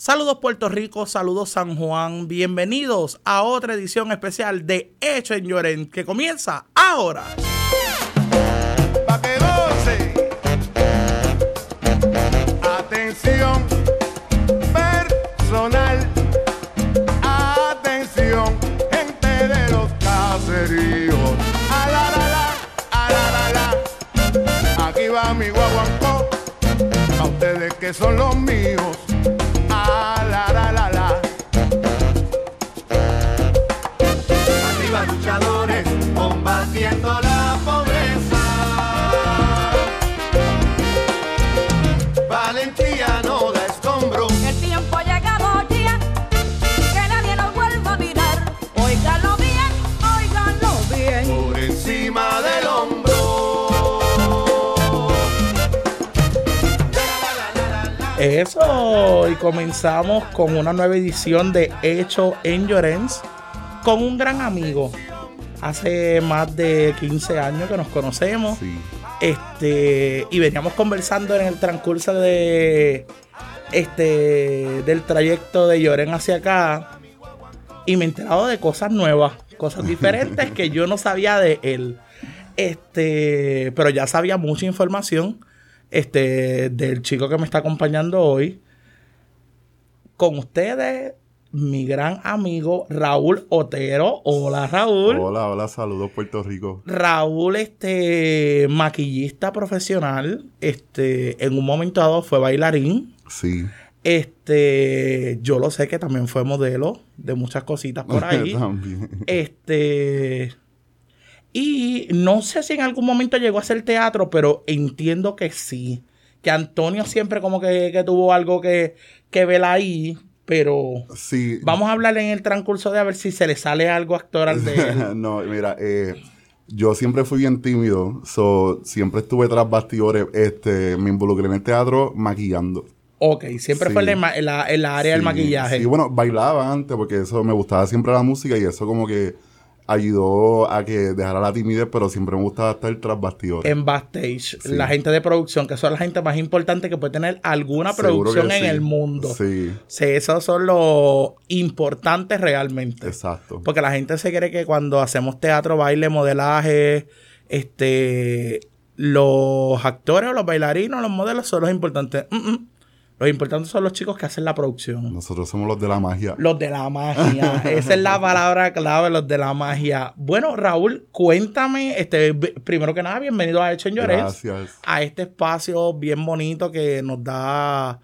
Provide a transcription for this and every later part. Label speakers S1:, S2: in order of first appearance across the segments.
S1: Saludos Puerto Rico, saludos San Juan, bienvenidos a otra edición especial de Hecho en Lloren que comienza ahora.
S2: Atención personal. Atención, gente de los caseríos. A la la la, a la la la. Aquí va mi guaguancó. A ustedes que son los míos.
S1: Eso, y comenzamos con una nueva edición de Hecho en Llorens con un gran amigo. Hace más de 15 años que nos conocemos.
S3: Sí.
S1: Este, y veníamos conversando en el transcurso de este del trayecto de Lloren hacia acá y me he enterado de cosas nuevas, cosas diferentes que yo no sabía de él. Este, pero ya sabía mucha información este del chico que me está acompañando hoy. Con ustedes mi gran amigo Raúl Otero. Hola Raúl.
S3: Hola, hola, saludos Puerto Rico.
S1: Raúl, este, maquillista profesional, este, en un momento dado fue bailarín.
S3: Sí.
S1: Este, yo lo sé que también fue modelo de muchas cositas por ahí.
S3: También.
S1: este, y no sé si en algún momento llegó a hacer teatro, pero entiendo que sí. Que Antonio siempre como que, que tuvo algo que, que ver ahí, pero
S3: Sí.
S1: vamos a hablar en el transcurso de a ver si se le sale algo actoral de él.
S3: no, mira, eh, yo siempre fui bien tímido, so, siempre estuve tras bastidores, este, me involucré en el teatro maquillando.
S1: Ok, siempre
S3: Sí.
S1: fue en la, en la- área del
S3: Sí,
S1: maquillaje.
S3: Sí, bueno, bailaba antes porque eso me gustaba siempre la música y eso como que ayudó a que dejara la timidez, pero siempre me gustaba estar tras bastidores.
S1: en backstage,
S3: Sí.
S1: la gente de producción, que son la gente más importante que puede tener alguna producción en
S3: sí.
S1: el mundo.
S3: Sí,
S1: Sí, esos son los importantes realmente.
S3: exacto.
S1: Porque la gente se cree que cuando hacemos teatro, baile, modelaje, este, los actores o los bailarinos, los modelos son los importantes. Mm, mm. Los importantes son los chicos que hacen la producción.
S3: Nosotros somos los de la magia.
S1: Los de la magia. Esa es la palabra clave, los de la magia. Bueno, Raúl, cuéntame, este, primero que nada, bienvenido a Hecho en Llorens.
S3: Gracias.
S1: A este espacio bien bonito que nos da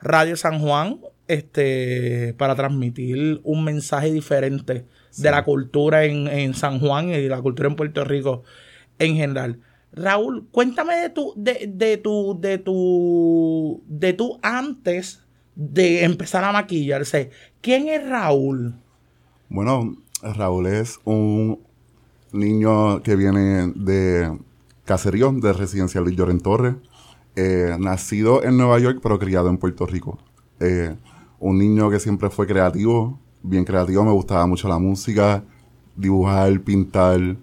S1: Radio San Juan, este, para transmitir un mensaje diferente de la cultura en, en San Juan y la cultura en Puerto Rico en general. Raúl, cuéntame de tu, de, de tu, de tu, de tu antes de empezar a maquillarse. ¿Quién es Raúl?
S3: Bueno, Raúl es un niño que viene de caserío, de residencial de Lloren Torres, eh, nacido en Nueva York, pero criado en Puerto Rico. Eh, un niño que siempre fue creativo, bien creativo, me gustaba mucho la música, dibujar, pintar.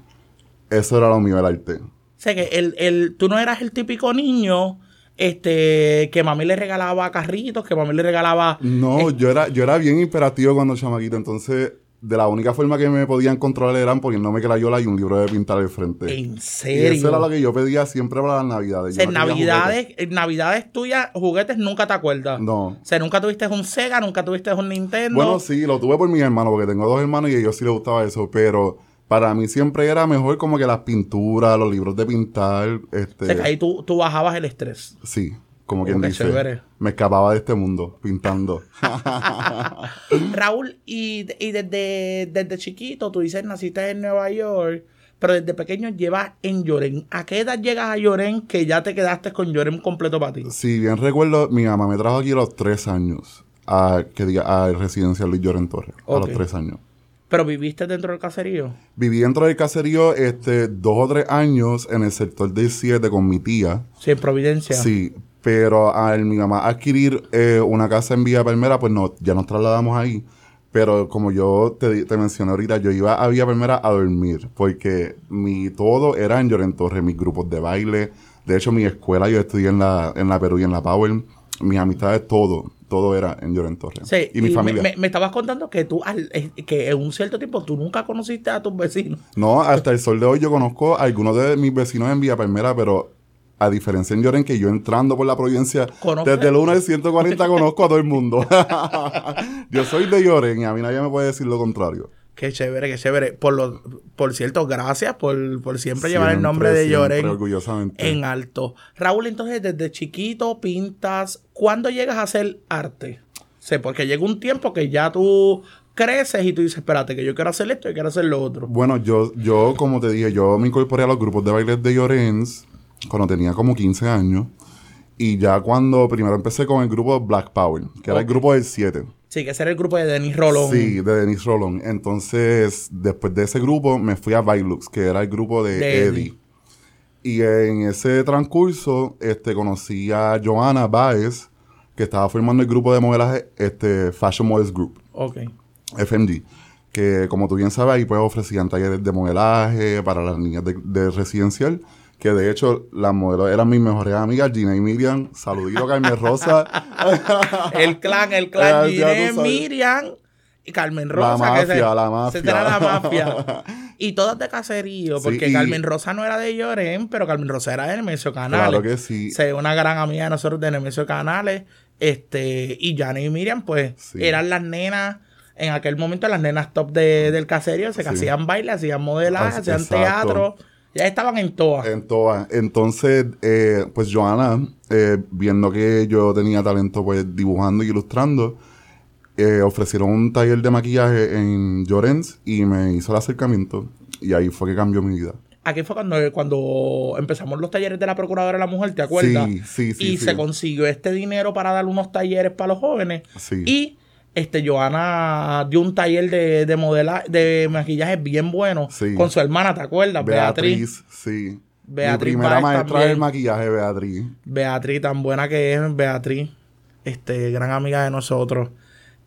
S3: Eso era lo mío, el arte.
S1: O sea, que el, el, tú no eras el típico niño este, que mami le regalaba carritos, que mami le regalaba...
S3: No, yo era, yo era bien imperativo cuando chamaquito, entonces de la única forma que me podían controlar eran poniéndome crayola y un libro de pintar al frente.
S1: ¿En
S3: Y
S1: serio?
S3: eso era lo que yo pedía siempre para las navidades.
S1: O sea,
S3: Yo
S1: en
S3: no
S1: navidades, en navidades tuyas, juguetes nunca te acuerdas.
S3: No.
S1: O sea, nunca tuviste un Sega, nunca tuviste un Nintendo.
S3: Bueno, sí, lo tuve por mis hermanos, porque tengo dos hermanos y a ellos sí les gustaba eso, pero para mí siempre era mejor como que las pinturas, los libros de pintar, este...
S1: O sea, que ahí tú, tú bajabas el estrés.
S3: Sí, como
S1: Oh,
S3: quien dice.
S1: chévere.
S3: Me escapaba de este mundo, pintando.
S1: Raúl, y, y desde, desde chiquito, tú dices, naciste en Nueva York, pero desde pequeño llevas en Lloren. ¿A qué edad llegas a Lloren que ya te quedaste con Lloren completo para ti?
S3: si bien recuerdo, mi mamá me trajo aquí a los tres años, a, que diga, a residencial de Lloren Torres, a los tres años.
S1: Pero viviste dentro del caserío.
S3: Viví dentro del caserío este, dos o tres años en el sector del 7 con mi tía.
S1: Sí, en Providencia.
S3: Sí, pero al mi mamá adquirir eh, una casa en Villa Palmera, pues no, ya nos trasladamos ahí. Pero como yo te, mencioné ahorita, yo iba a Villa Palmera a dormir, porque mi todo era en Lloren Torres, mis grupos de baile. De hecho, mi escuela, yo estudié en la, en la Perú y en la Power. Mis amistades, todo, todo era en Lloren Torres.
S1: Sí,
S3: y mi familia.
S1: Me, me estabas contando que tú, al- que en un cierto tiempo, tú nunca conociste a tus vecinos.
S3: No, hasta el sol de hoy yo conozco a algunos de mis vecinos en Villa Palmera, pero a diferencia en Lloren, que yo entrando por la provincia, desde el 1 al 140 conozco a todo el mundo. yo soy de Lloren y a mí nadie me puede decir lo contrario.
S1: Qué chévere, qué chévere. Por, lo, por cierto, gracias por, por siempre, llevar el nombre de Lloren
S3: orgullosamente.
S1: en alto. Raúl, entonces, desde chiquito pintas. ¿Cuándo llegas a hacer arte? Sé, porque llega un tiempo que ya tú creces y tú dices, espérate, que yo quiero hacer esto y quiero hacer lo otro.
S3: Bueno, yo, yo, como te dije, yo me incorporé a los grupos de bailes de Llorens cuando tenía como 15 años. Y ya cuando primero empecé con el grupo Black Power, que era el grupo del 7.
S1: Sí, que ese era el grupo de Denis Rolón.
S3: Sí, de Denis Rolón. Entonces, después de ese grupo, me fui a Bailux, que era el grupo de,
S1: De
S3: Eddie.
S1: Eddie.
S3: Y en ese transcurso, este, conocí a Joana Baez, que estaba formando el grupo de modelaje, este, Fashion Models Group,
S1: Ok.
S3: FMG. Que, como tú bien sabes, ahí pues ofrecían talleres de modelaje para las niñas de, de residencial. Que de hecho, las modelos eran mis mejores amigas, Gina y Miriam. Saludito, Carmen Rosa.
S1: El clan, el clan,
S3: sabes.
S1: Miriam y Carmen
S3: La
S1: Rosa. que
S3: mafia,
S1: se-
S3: la mafia.
S1: Se la mafia. Y todas de caserío,
S3: Sí,
S1: porque
S3: y-
S1: Carmen Rosa no era de Lloren, pero Carmen Rosa era de Nemesio Canales.
S3: Claro que sí.
S1: Se- una gran amiga de nosotros de Nemesio Canales. Este, y Jani y Miriam, pues,
S3: Sí.
S1: eran las nenas, en aquel momento las nenas top de- del caserío, se que
S3: Sí.
S1: hacían baile, hacían modelaje, hacían
S3: exacto.
S1: teatro. Ya estaban en todas.
S3: En todas. Entonces, eh, pues Joana, eh, viendo que yo tenía talento pues dibujando y ilustrando, eh, ofrecieron un taller de maquillaje en Llorens y me hizo el acercamiento. Y ahí fue que cambió mi vida.
S1: Aquí fue cuando, cuando empezamos los talleres de la Procuradora de la Mujer, ¿te acuerdas?
S3: Sí, sí, sí,
S1: Y
S3: sí.
S1: se consiguió este dinero para dar unos talleres para los jóvenes.
S3: Sí.
S1: Y este Joana dio un taller de, de modela, de maquillaje bien bueno
S3: Sí.
S1: con su hermana, ¿te acuerdas? Beatriz.
S3: Beatriz, sí.
S1: Beatriz
S3: mi primera maestra
S1: también.
S3: del maquillaje, Beatriz.
S1: Beatriz, tan buena que es, Beatriz. Este, gran amiga de nosotros.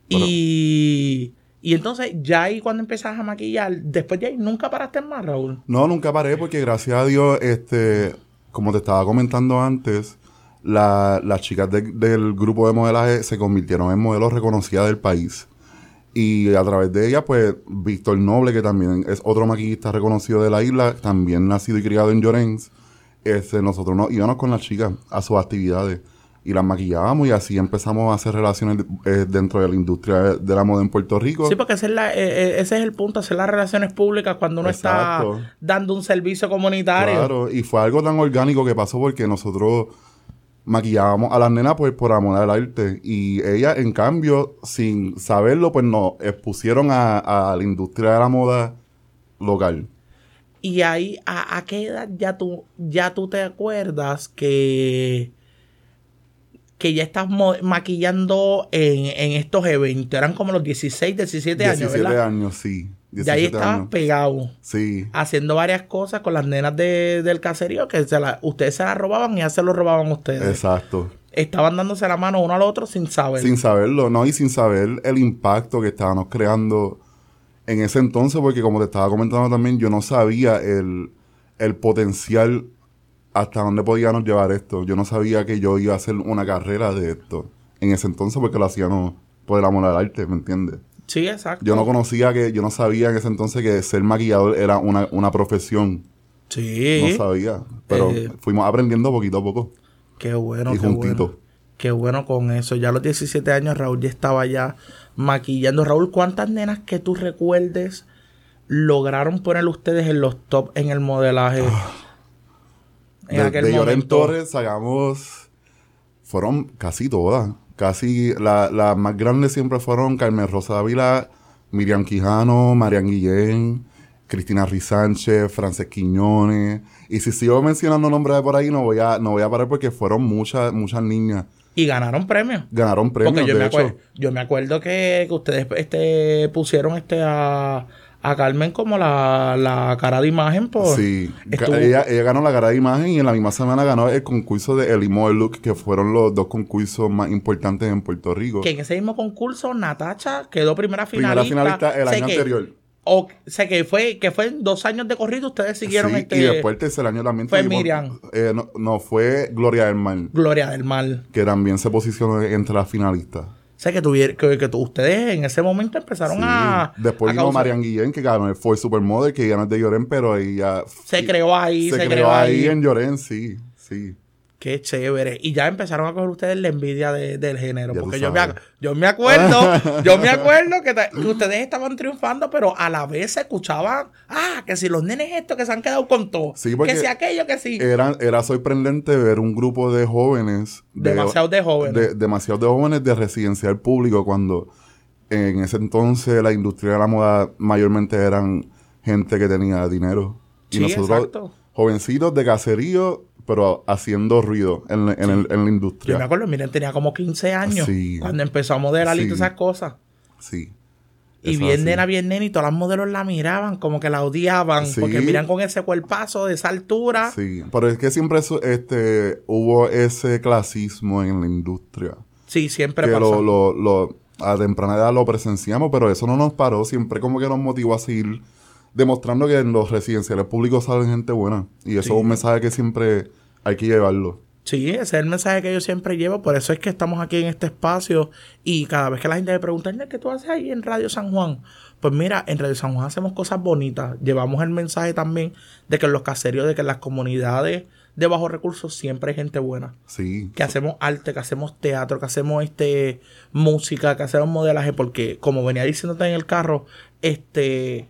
S1: Y, y entonces, ya ahí cuando empezás a maquillar, después de ahí nunca paraste más, Raúl.
S3: No, nunca paré porque gracias a Dios, este, como te estaba comentando antes, la- las chicas de- del grupo de modelaje se convirtieron en modelos reconocidas del país. Y a través de ella, pues, Víctor Noble, que también es otro maquillista reconocido de la isla, también nacido y criado en Llorens, este, nosotros nos íbamos con las chicas a sus actividades y las maquillábamos y así empezamos a hacer relaciones eh, dentro de la industria de la moda en Puerto Rico.
S1: Sí, porque ese es, la- eh, eh, ese es el punto, hacer las relaciones públicas cuando uno
S3: Exacto.
S1: está dando un servicio comunitario.
S3: Claro, y fue algo tan orgánico que pasó porque nosotros maquillábamos a las nenas pues por amor al arte y ellas en cambio sin saberlo pues nos expusieron a, a la industria de la moda local.
S1: Y ahí, ¿a, a qué edad ya tú, ya tú te acuerdas que, que ya estás maquillando en, en estos eventos? Eran como los 16, 17, años,
S3: 17
S1: ¿verdad?
S3: años, sí.
S1: Ya ahí
S3: 17
S1: estabas
S3: años.
S1: pegado,
S3: Sí,
S1: haciendo varias cosas con las nenas de- del caserío que se la- ustedes se las robaban y ya se lo robaban ustedes.
S3: exacto.
S1: Estaban dándose la mano uno al otro sin saber.
S3: Sin saberlo, ¿no? Y sin saber el impacto que estábamos creando en ese entonces, porque como te estaba comentando también, yo no sabía el, el potencial hasta dónde podíamos llevar esto. Yo no sabía que yo iba a hacer una carrera de esto en ese entonces, porque lo hacíamos por el amor al arte, ¿me entiendes?
S1: Sí, exacto.
S3: Yo no conocía que, yo no sabía en ese entonces que ser maquillador era una, una profesión.
S1: Sí.
S3: No sabía. Pero
S1: Eh,
S3: fuimos aprendiendo poquito a poco.
S1: Qué bueno,
S3: Y
S1: qué
S3: juntito.
S1: bueno. Qué bueno con eso. Ya a los 17 años Raúl ya estaba ya maquillando. Raúl, ¿cuántas nenas que tú recuerdes lograron poner ustedes en los top en el modelaje? en
S3: de,
S1: aquel
S3: de Lloren. Torres sacamos. Fueron casi todas. Casi la- las más grandes siempre fueron Carmen Rosa Dávila, Miriam Quijano, Marian Guillén, Cristina Rizánchez, Frances Quiñones. Y si sigo mencionando nombres de por ahí, no voy a, no voy a parar porque fueron muchas, muchas niñas.
S1: Y ganaron premios.
S3: Ganaron premios,
S1: Porque yo
S3: de
S1: me,
S3: hecho.
S1: acuerdo, yo me acuerdo que, que ustedes este, pusieron este a, a Carmen como la, la cara de imagen por...
S3: Sí,
S1: Estuvo-
S3: ella, ella ganó la cara de imagen y en la misma semana ganó el concurso de El Model Look, que fueron los dos concursos más importantes en Puerto Rico.
S1: que en ese mismo concurso Natacha quedó primera
S3: Primera
S1: finalista.
S3: el año
S1: que-
S3: anterior.
S1: O sé que fue, que fue dos años de corrido, ustedes siguieron
S3: Sí,
S1: este
S3: y después el tercer año también
S1: fue
S3: tuvimos-
S1: Miriam.
S3: eh, no, no, fue Gloria del Mar,
S1: Gloria del Mar.
S3: que también se posicionó entre las finalistas.
S1: Sé que, tuvier- que, que ustedes en ese momento empezaron
S3: Sí.
S1: a.
S3: Después
S1: a
S3: vino
S1: causar-
S3: Marian Guillén, que ganó el Ford Supermodel, que ya no es de Lloren, pero ella...
S1: Se creó ahí,
S3: se,
S1: se,
S3: creó ahí en Lloren, sí, sí.
S1: Qué chévere. Y ya empezaron a coger ustedes la envidia de- del género.
S3: Ya
S1: porque yo me, yo me acuerdo, yo me acuerdo que, que ustedes estaban triunfando, pero a la vez se escuchaban, ah, que si los nenes estos que se han quedado con todo,
S3: Sí,
S1: que si aquello, que si.
S3: Era, era sorprendente ver un grupo de jóvenes. de-
S1: Demasiado de jóvenes.
S3: de- demasiado de jóvenes de residencial público cuando en ese entonces la industria de la moda mayormente eran gente que tenía dinero. Y
S1: Sí,
S3: nosotros,
S1: exacto.
S3: jovencitos de caserío, pero haciendo ruido en, en el- en la
S1: yo
S3: industria.
S1: me acuerdo, miren, tenía como 15 años
S3: Sí.
S1: cuando empezó a modelar y todas esas cosas.
S3: Sí.
S1: Y
S3: Eso
S1: bien nena, bien nena, y todas las modelos la miraban, como que la odiaban,
S3: Sí.
S1: porque miran con ese cuerpazo de esa altura.
S3: Sí, pero es que siempre eso, este, hubo ese clasismo en la industria.
S1: Sí, siempre
S3: que
S1: pasa.
S3: lo, lo, lo- a temprana edad lo presenciamos, pero eso no nos paró, siempre como que nos motivó a seguir demostrando que en los residenciales públicos salen gente buena. Y eso
S1: Sí.
S3: es un mensaje que siempre hay que llevarlo.
S1: Sí, ese es el mensaje que yo siempre llevo, por eso es que estamos aquí en este espacio y cada vez que la gente me pregunta, "Nel, ¿qué tú haces ahí en Radio San Juan? Pues mira, en Radio San Juan hacemos cosas bonitas, llevamos el mensaje también de que en los caseríos, de que en las comunidades de bajos recursos siempre hay gente buena,
S3: Sí.
S1: que hacemos arte, que hacemos teatro, que hacemos este música, que hacemos modelaje, porque como venía diciéndote en el carro, este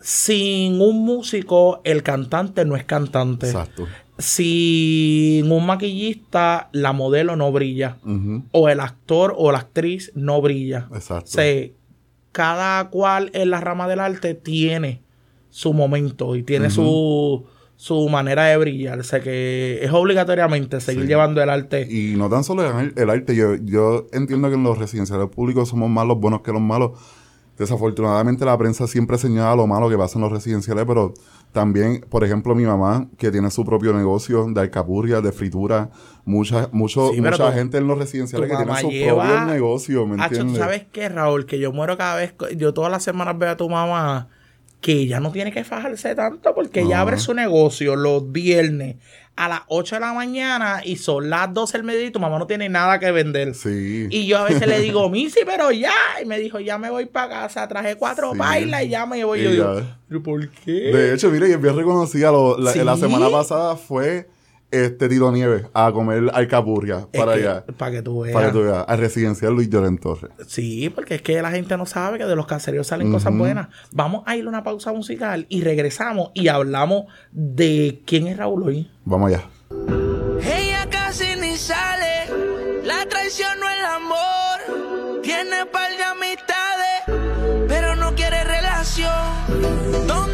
S1: sin un músico el cantante no es cantante
S3: Exacto.
S1: sin un maquillista, la modelo no brilla. O el actor o la actriz no brilla.
S3: Exacto.
S1: O sea, cada cual en la rama del arte tiene su momento y tiene su, su manera de brillar. O sea que es obligatoriamente seguir
S3: Sí.
S1: llevando el arte.
S3: Y no tan solo el arte, yo, yo entiendo que en los residenciales públicos somos más los buenos que los malos. Desafortunadamente la prensa siempre señala lo malo que pasa en los residenciales, pero también, por ejemplo, mi mamá, que tiene su propio negocio de alcapurria, de fritura, mucha, mucho,
S1: Sí,
S3: mucha gente en los residenciales que tiene su
S1: lleva-
S3: propio negocio, ¿me
S1: Hacho, ¿tú
S3: entiendes?
S1: sabes qué, Raúl? Que yo muero cada vez, yo todas las semanas veo a tu mamá que ella no tiene que fajarse tanto porque ella
S3: No.
S1: abre su negocio los viernes a las 8 de la mañana y son las 12 del mediodía y tu mamá no tiene nada que vender.
S3: Sí.
S1: Y yo a veces le digo, Missy, pero ya. Y me dijo, ya me voy para casa, traje cuatro
S3: Sí.
S1: bailas y ya me voy.
S3: Y
S1: yo digo,
S3: ya.
S1: ¿pero por qué?
S3: De hecho, mire, y es bien reconocida. lo- la,
S1: ¿Sí?
S3: la semana pasada fue este Tito Nieves a comer alcapurria
S1: Es
S3: para
S1: que-
S3: allá.
S1: Para que tú veas.
S3: Para que tú veas, al residencial Luis Lloren Torres.
S1: Sí, porque es que la gente no sabe que de los caseríos salen cosas buenas. Vamos a ir a una pausa musical y regresamos y hablamos de quién es Raúl hoy.
S3: Vamos allá.
S4: Ella casi ni sale, la traición no el amor. Tiene par de amistades, pero no quiere relación. Donde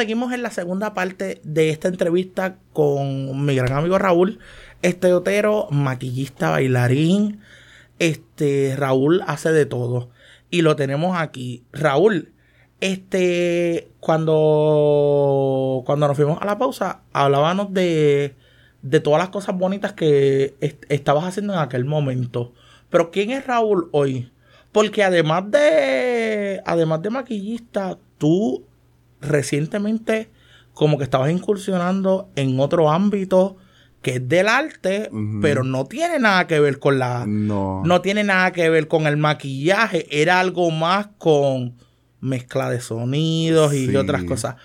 S1: seguimos en la segunda parte de esta entrevista con mi gran amigo Raúl Esteotero, maquillista, bailarín. Este, Raúl hace de todo. Y lo tenemos aquí. Raúl, este, cuando, cuando nos fuimos a la pausa, hablábamos de, de todas las cosas bonitas que est- estabas haciendo en aquel momento. Pero ¿quién es Raúl hoy? Porque además de, además de maquillista, tú recientemente como que estabas incursionando en otro ámbito que es del arte, pero no tiene nada que ver con la...
S3: No.
S1: No tiene nada que ver con el maquillaje, era algo más con mezcla de sonidos y otras cosas.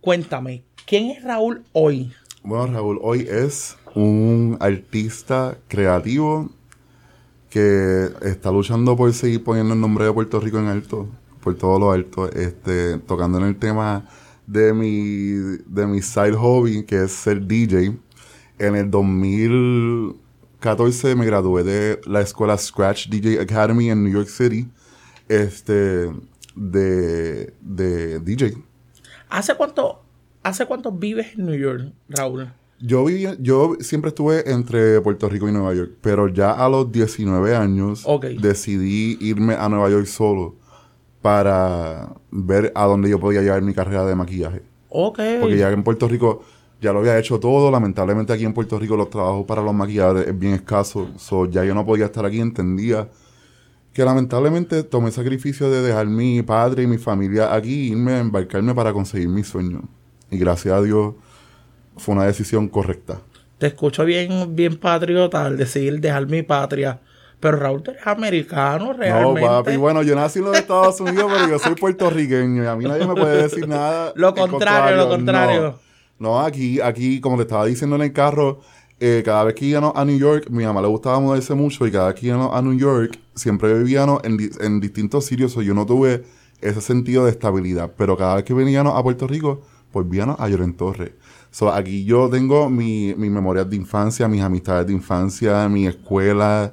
S1: Cuéntame, ¿quién es Raúl hoy?
S3: Bueno, Raúl, hoy es un artista creativo que está luchando por seguir poniendo el nombre de Puerto Rico en alto, por todo lo alto, este, tocando en el tema de mi, de mi side hobby, que es ser DJ. En el 2014 me gradué de la escuela Scratch DJ Academy en New York City, este, de, de DJ.
S1: ¿Hace cuánto, ¿Hace cuánto vives en New York, Raúl?
S3: Yo vivía, yo siempre estuve entre Puerto Rico y Nueva York, pero ya a los 19 años decidí irme a Nueva York solo para ver a dónde yo podía llevar mi carrera de maquillaje.
S1: Ok.
S3: Porque ya en Puerto Rico ya lo había hecho todo, lamentablemente aquí en Puerto Rico los trabajos para los maquilladores es bien escaso, so, ya yo no podía estar aquí, entendía que lamentablemente tomé el sacrificio de dejar mi padre y mi familia aquí, irme a embarcarme para conseguir mi sueño. Y gracias a Dios fue una decisión correcta.
S1: Te escucho bien, bien patriota al decir dejar mi patria. Pero Raúl, tú eres americano realmente.
S3: No, papi, bueno, yo nací en los Estados Unidos, pero yo soy puertorriqueño y a mí nadie me puede decir nada.
S1: Lo contrario, lo contrario.
S3: No, No, aquí, aquí, como te estaba diciendo en el carro, eh, cada vez que íbamos a New York, mi mamá le gustaba mudarse mucho y cada vez que íbamos a New York, siempre vivíamos en, en distintos sitios, so yo no tuve ese sentido de estabilidad. Pero cada vez que veníamos a Puerto Rico, pues víamos a Lloren Torres. So, aquí yo tengo mi- mis memorias de infancia, mis amistades de infancia, mi escuela.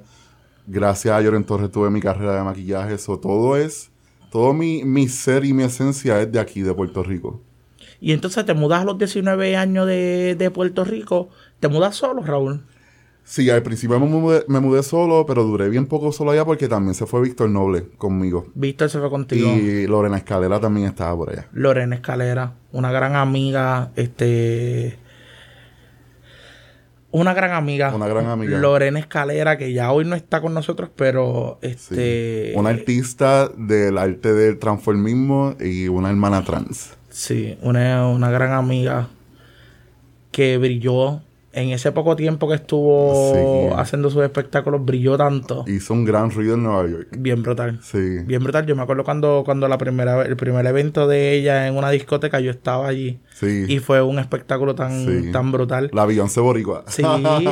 S3: Gracias a Lloren Torres tuve mi carrera de maquillaje. Eso todo es, todo mi, mi ser y mi esencia es de aquí, de Puerto Rico.
S1: Y entonces te mudas a los 19 años de, de Puerto Rico. ¿Te mudas solo, Raúl?
S3: Sí, al principio me mudé, me mudé solo, pero duré bien poco solo allá porque también se fue Víctor Noble conmigo.
S1: Víctor se fue contigo.
S3: Y Lorena Escalera también estaba por allá.
S1: Lorena Escalera, una gran amiga, este... Una gran amiga.
S3: Una gran amiga.
S1: Lorena Escalera, que ya hoy no está con nosotros, pero
S3: Sí.
S1: este...
S3: Una artista del arte del transformismo y una hermana trans.
S1: Sí, una, una gran amiga que brilló en ese poco tiempo que estuvo
S3: Sí.
S1: haciendo sus espectáculos, brilló tanto.
S3: Hizo un gran ruido en Nueva York.
S1: Bien brutal.
S3: Sí.
S1: Bien brutal. Yo me acuerdo cuando, cuando la primera, el primer evento de ella en una discoteca, yo estaba allí.
S3: Sí.
S1: Y fue un espectáculo tan,
S3: Sí.
S1: tan brutal.
S3: La Beyoncé Boricua.
S1: Sí,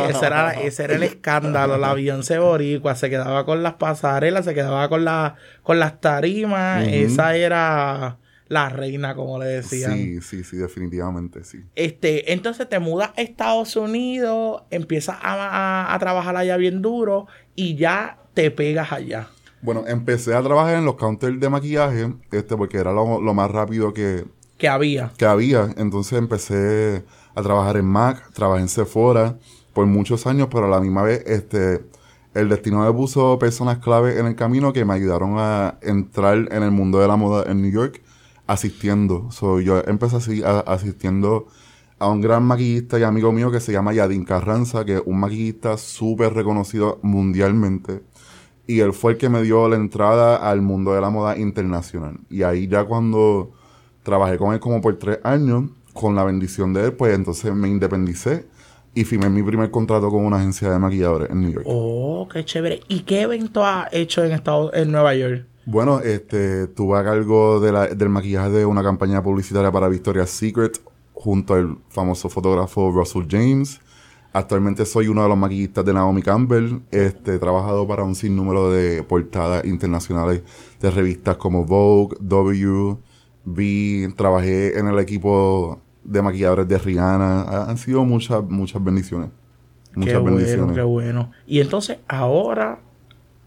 S1: ese era, ese era el escándalo. La Beyoncé Boricua se quedaba con las pasarelas, se quedaba con, la, con las tarimas. Esa era la reina, como le decían.
S3: Sí, sí, sí, definitivamente, sí.
S1: Este, entonces te mudas a Estados Unidos, empiezas a, a- a trabajar allá bien duro y ya te pegas allá.
S3: Bueno, empecé a trabajar en los counters de maquillaje, este, porque era lo, lo más rápido que,
S1: Que había.
S3: que había. Entonces empecé a trabajar en MAC, trabajé en Sephora por muchos años, pero a la misma vez, este, el destino me puso personas clave en el camino que me ayudaron a entrar en el mundo de la moda en New York asistiendo. So, yo empecé así, asistiendo a un gran maquillista y amigo mío que se llama Yadin Carranza, que es un maquillista súper reconocido mundialmente. Y él fue el que me dio la entrada al mundo de la moda internacional. Y ahí ya cuando trabajé con él como por tres años, con la bendición de él, pues entonces me independicé y firmé mi primer contrato con una agencia de maquilladores en New York.
S1: Oh, qué chévere. ¿Y qué evento has hecho en Estados, en Nueva York?
S3: Bueno, este, tuve a cargo de la- del maquillaje de una campaña publicitaria para Victoria's Secret, junto al famoso fotógrafo Russell James. Actualmente soy uno de los maquillistas de Naomi Campbell. Este, he trabajado para un sinnúmero de portadas internacionales de revistas como Vogue, W, V. Trabajé en el equipo de maquilladores de Rihanna. Ha- Han sido muchas, muchas bendiciones. Muchas
S1: qué bueno, qué bueno. Y entonces ahora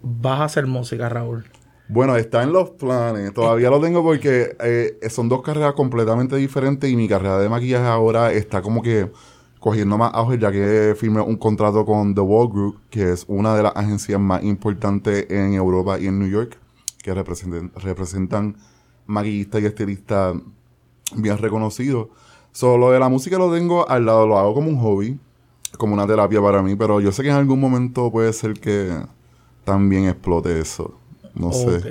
S1: vas a hacer música, Raúl.
S3: Bueno, está en los planes. Todavía lo tengo porque eh, son dos carreras completamente diferentes y mi carrera de maquillaje ahora está como que cogiendo más auge ya que firmé un contrato con The Wall Group, que es una de las agencias más importantes en Europa y en New York, que representan, representan maquillistas y estilistas bien reconocidos. Solo de la música lo tengo al lado, lo hago como un hobby, como una terapia para mí, pero yo sé que en algún momento puede ser que también explote eso. No sé.
S1: Ok.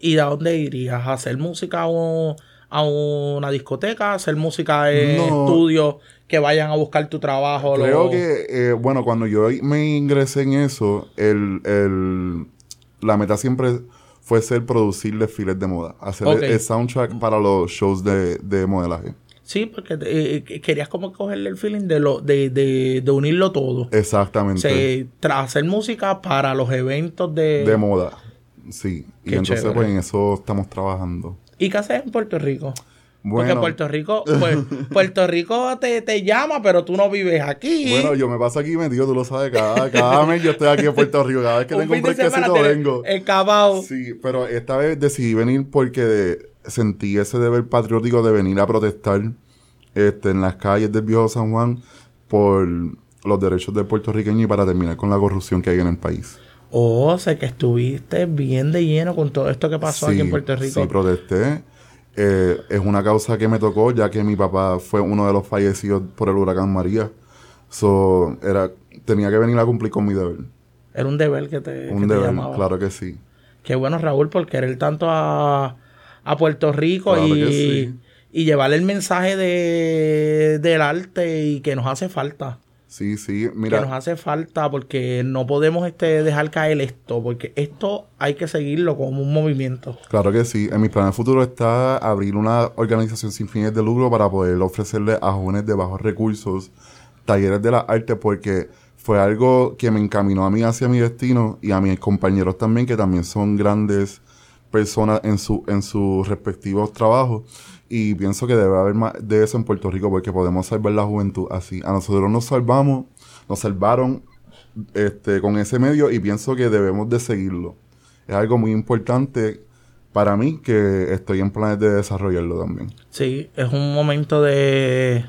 S1: ¿Y a dónde irías? ¿A hacer música a, un- a una discoteca? ¿A hacer música en
S3: No.
S1: estudios que vayan a buscar tu trabajo?
S3: Creo
S1: lo-
S3: que, eh, bueno, cuando yo me ingresé en eso, el, el- la meta siempre fue ser producir desfiles de moda, hacer el- soundtrack para los shows de, de modelaje.
S1: Sí, porque eh, querías como cogerle el feeling de, lo, de, de, de unirlo todo.
S3: Exactamente.
S1: Hacer música para los eventos de...
S3: De moda. Sí. Y entonces,
S1: chévere.
S3: pues en eso estamos trabajando.
S1: ¿Y qué haces en Puerto Rico? Porque Puerto Rico, pues, Puerto Rico te, te llama, pero tú no vives aquí.
S3: bueno, yo me paso aquí metido, tú lo sabes, cada, cada mes yo estoy aquí en Puerto Rico, cada vez que tengo un
S1: de te-
S3: vengo.
S1: En Cabao.
S3: Sí, pero esta vez decidí venir porque sentí ese deber patriótico de venir a protestar este, en las calles del viejo San Juan por los derechos del puertorriqueño y para terminar con la corrupción que hay en el país.
S1: Oh, sé que estuviste bien de lleno con todo esto que pasó aquí en Puerto Rico.
S3: Sí, protesté. Eh, es una causa que me tocó ya que mi papá fue uno de los fallecidos por el huracán María. So, era, tenía que venir a cumplir con mi deber.
S1: Era un deber que te,
S3: Un
S1: te
S3: deber,
S1: llamaba.
S3: claro que sí.
S1: Qué bueno, Raúl, por querer tanto a, a Puerto Rico
S3: Claro
S1: y,
S3: sí.
S1: y llevarle el mensaje de, del arte y que nos hace falta.
S3: Sí, sí.
S1: que nos
S3: Mira,
S1: hace falta porque no podemos este, dejar caer esto, porque esto hay que seguirlo como un movimiento.
S3: Claro que sí. En mis planes futuros está abrir una organización sin fines de lucro para poder ofrecerle a jóvenes de bajos recursos talleres de la arte porque fue algo que me encaminó a mí hacia mi destino y a mis compañeros también que también son grandes personas en su en sus respectivos trabajos y pienso que debe haber más de eso en Puerto Rico porque podemos salvar la juventud así. A nosotros nos salvamos, nos salvaron este, con ese medio y pienso que debemos de seguirlo. Es algo muy importante para mí que estoy en planes de desarrollarlo también.
S1: Sí, es un momento de...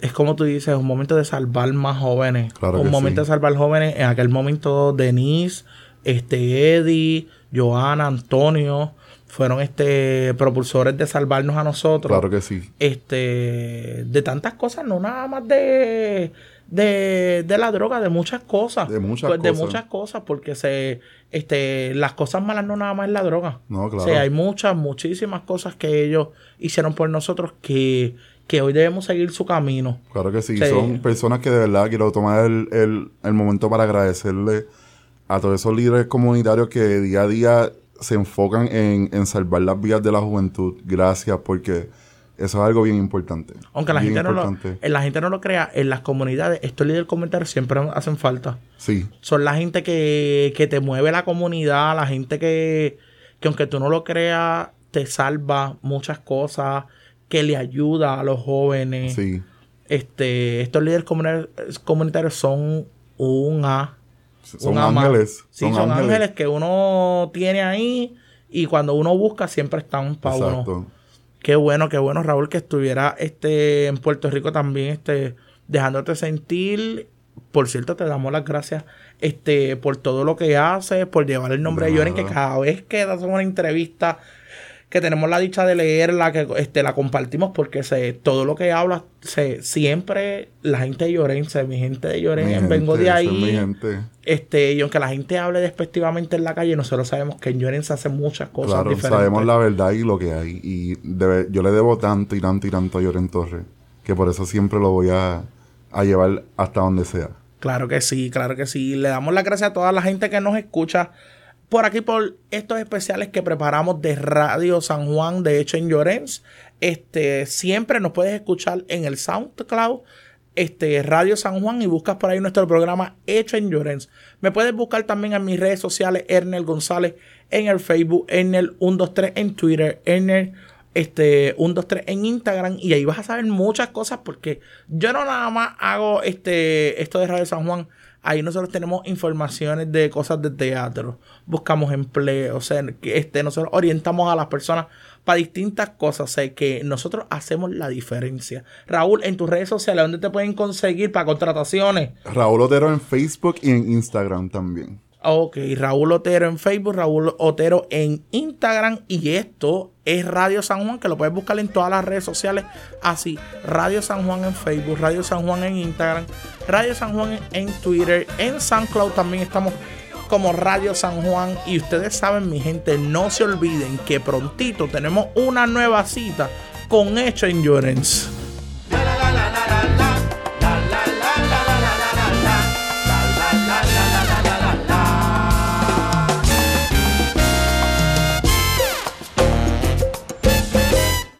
S1: Es como tú dices, es un momento de salvar más jóvenes.
S3: Claro
S1: un momento
S3: sí.
S1: de salvar jóvenes. En aquel momento, Denise, este, Eddie, Joana, Antonio, fueron este propulsores de salvarnos a nosotros.
S3: Claro que sí.
S1: este de tantas cosas, no nada más de de, de la droga, de muchas cosas.
S3: De muchas
S1: Pues, De
S3: cosas.
S1: muchas cosas, porque se este las cosas malas no nada más es la droga.
S3: No, claro.
S1: O sea, hay muchas, muchísimas cosas que ellos hicieron por nosotros que, que hoy debemos seguir su camino.
S3: Claro que sí.
S1: Sí.
S3: Son personas que de verdad quiero tomar el, el, el momento para agradecerle a todos esos líderes comunitarios que día a día se enfocan en, en salvar las vidas de la juventud. Gracias, porque eso es algo bien importante.
S1: Aunque la
S3: Bien
S1: gente, no lo,
S3: importante.
S1: eh, la gente no lo crea, en las comunidades, estos líderes comunitarios siempre hacen falta.
S3: Sí,
S1: son la gente que, que te mueve la comunidad, la gente que, que aunque tú no lo creas, te salva muchas cosas, que le ayuda a los jóvenes.
S3: sí.
S1: Este, estos líderes comuni- comunitarios son un A.
S3: Son ángeles.
S1: Sí, son, ángeles. que uno tiene ahí y cuando uno busca siempre están para uno. Qué bueno, qué bueno, Raúl, que estuviera este, en Puerto Rico también, este, dejándote sentir. Por cierto, te damos las gracias este, por todo lo que haces, por llevar el nombre
S3: De
S1: de que cada vez que das una entrevista, que tenemos la dicha de leerla, que este, la compartimos, porque se, todo lo que hablas, se, siempre la gente de Llorense, mi gente de Lloren,
S3: Mi
S1: vengo
S3: gente,
S1: de
S3: esa es mi
S1: ahí.
S3: gente.
S1: Este, y aunque la gente hable despectivamente en la calle, nosotros sabemos que en Lloren se hacen muchas cosas
S3: Claro,
S1: diferentes.
S3: sabemos la verdad y lo que hay. Y debe- yo le debo tanto y tanto y tanto a Lloren Torres, que por eso siempre lo voy a, a llevar hasta donde sea.
S1: Claro que sí, claro que sí. Le damos las gracias a toda la gente que nos escucha por aquí por estos especiales que preparamos de Radio San Juan de Hecho en Llorens. Este, siempre nos puedes escuchar en el SoundCloud, este, Radio San Juan y buscas por ahí nuestro programa Hecho en Llorens. Me puedes buscar también en mis redes sociales, Ernel González, en el Facebook, Ernel 123 en Twitter, Ernel este, 123 en Instagram y ahí vas a saber muchas cosas porque yo no nada más hago este, esto de Radio San Juan. Ahí nosotros tenemos informaciones de cosas de teatro, buscamos empleo, o sea, este, nosotros orientamos a las personas para distintas cosas, o sea, que nosotros hacemos la diferencia. Raúl, en tus redes sociales, ¿dónde te pueden conseguir para contrataciones?
S3: Raúl Otero en Facebook y en Instagram también.
S1: Ok, Raúl Otero en Facebook, Raúl Otero en Instagram y esto es Radio San Juan, que lo puedes buscar en todas las redes sociales así. Radio San Juan en Facebook, Radio San Juan en Instagram, Radio San Juan en Twitter, en SoundCloud también estamos como Radio San Juan y ustedes saben mi gente, no se olviden que prontito tenemos una nueva cita con Hecho Endurance.